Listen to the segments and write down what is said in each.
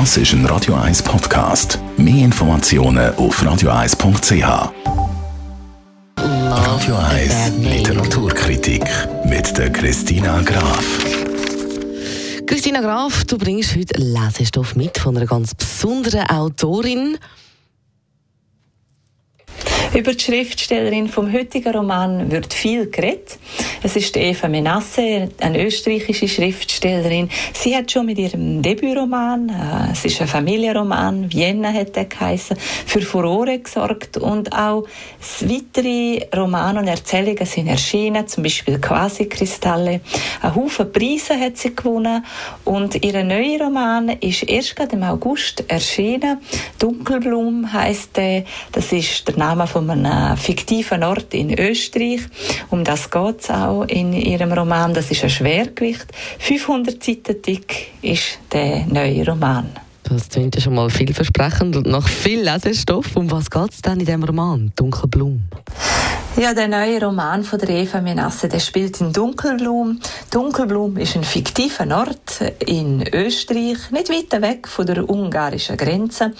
Das ist ein Radio 1 Podcast. Mehr Informationen auf radio1.ch. Radio 1 Literaturkritik mit der Christina Graf. Christina Graf, du bringst heute Lesestoff mit von einer ganz besonderen Autorin. Über die Schriftstellerin vom heutigen Roman wird viel geredet. Es ist Eva Menasse, eine österreichische Schriftstellerin. Sie hat schon mit ihrem Debütroman, äh, es ist ein Familienroman, Vienna hat er geheißen, für Furore gesorgt und auch weitere Romane und Erzählungen sind erschienen, zum Beispiel Quasi-Kristalle. Ein Haufen Preise hat sie gewonnen und ihr neuer Roman ist erst gerade im August erschienen. Dunkelblum heißt der. Das ist der Name von einem fiktiven Ort in Österreich. Um das geht es auch in ihrem Roman. Das ist ein Schwergewicht. 500 Seiten dick ist der neue Roman. Das klingt ja schon mal vielversprechend und nach viel Lesestoff. Um was geht es denn in diesem Roman, Dunkelblum? Ja, der neue Roman von der Eva Menasse, der spielt in Dunkelblum. Dunkelblum ist ein fiktiver Ort in Österreich, nicht weit weg von der ungarischen Grenze.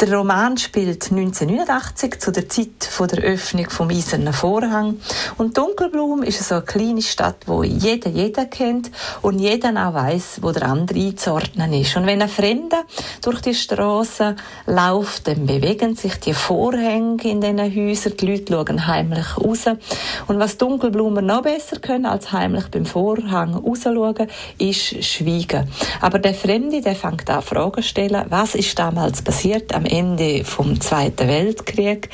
Der Roman spielt 1989 zu der Zeit von der Öffnung vom Eisernen Vorhang. Und Dunkelblum ist so eine kleine Stadt, wo jeder jeder kennt und jeder auch weiß, wo der andere einzuordnen ist. Und wenn ein Fremder durch die Straße läuft, dann bewegen sich die Vorhänge in diesen Häusern. Die Leute schauen heimlich heimlich raus. Und was Dunkelblumen noch besser können als heimlich beim Vorhang rausschauen, ist schweigen. Aber der Fremde, der fängt an Fragen zu stellen, was ist damals passiert am Ende vom Zweiten Weltkrieg?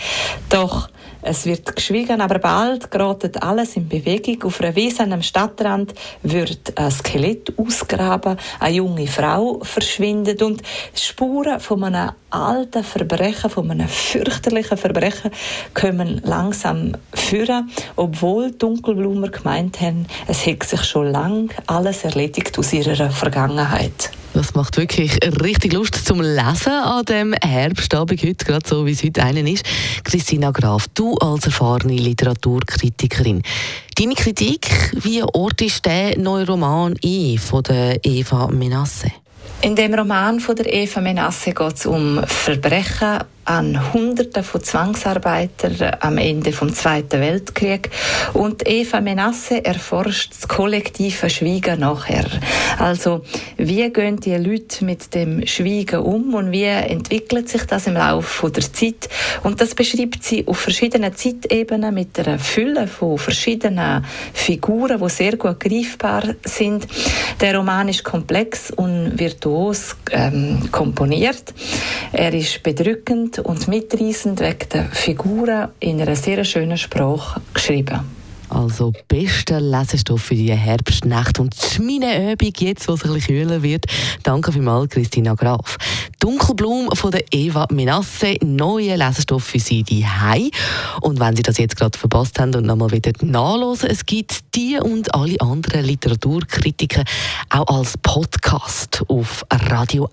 Doch es wird geschwiegen, aber bald gerät alles in Bewegung. Auf einer Wiese am Stadtrand wird ein Skelett ausgraben, eine junge Frau verschwindet und Spuren von einem alten Verbrechen, von einem fürchterlichen Verbrechen, kommen langsam führen, obwohl Dunkelblumer gemeint haben, es hätte sich schon lang alles erledigt aus ihrer Vergangenheit. Das macht wirklich richtig Lust zum Lesen an dem Herbstabend heute, gerade so wie es heute einen ist. Christina Graf, du als erfahrene Literaturkritikerin, deine Kritik, wie ortest der neue Roman ein von der Eva Menasse? In dem Roman von der Eva Menasse geht es um Verbrechen an Hunderten von Zwangsarbeitern am Ende vom Zweiten Weltkrieg und Eva Menasse erforscht das kollektive Schweigen nachher. Also wie gehen die Leute mit dem Schweigen um und wie entwickelt sich das im Laufe der Zeit? Und das beschreibt sie auf verschiedenen Zeitebenen mit einer Fülle von verschiedenen Figuren, die sehr gut greifbar sind. Der Roman ist komplex und virtuos ähm, komponiert. Er ist bedrückend spannend und mitreißend wegen der Figuren in einer sehr schönen Sprache geschrieben. Also bester Lesestoff für die Herbstnacht und meine Übung jetzt, wo es ein bisschen kühler wird. Danke vielmals, Christina Graf. Dunkelblum von der Eva Menasse, neue Lesestoff für Sie die Hai. Und wenn Sie das jetzt gerade verpasst haben und nochmal wieder nachlesen, es gibt die und alle anderen Literaturkritiker auch als Podcast auf radio1.ch.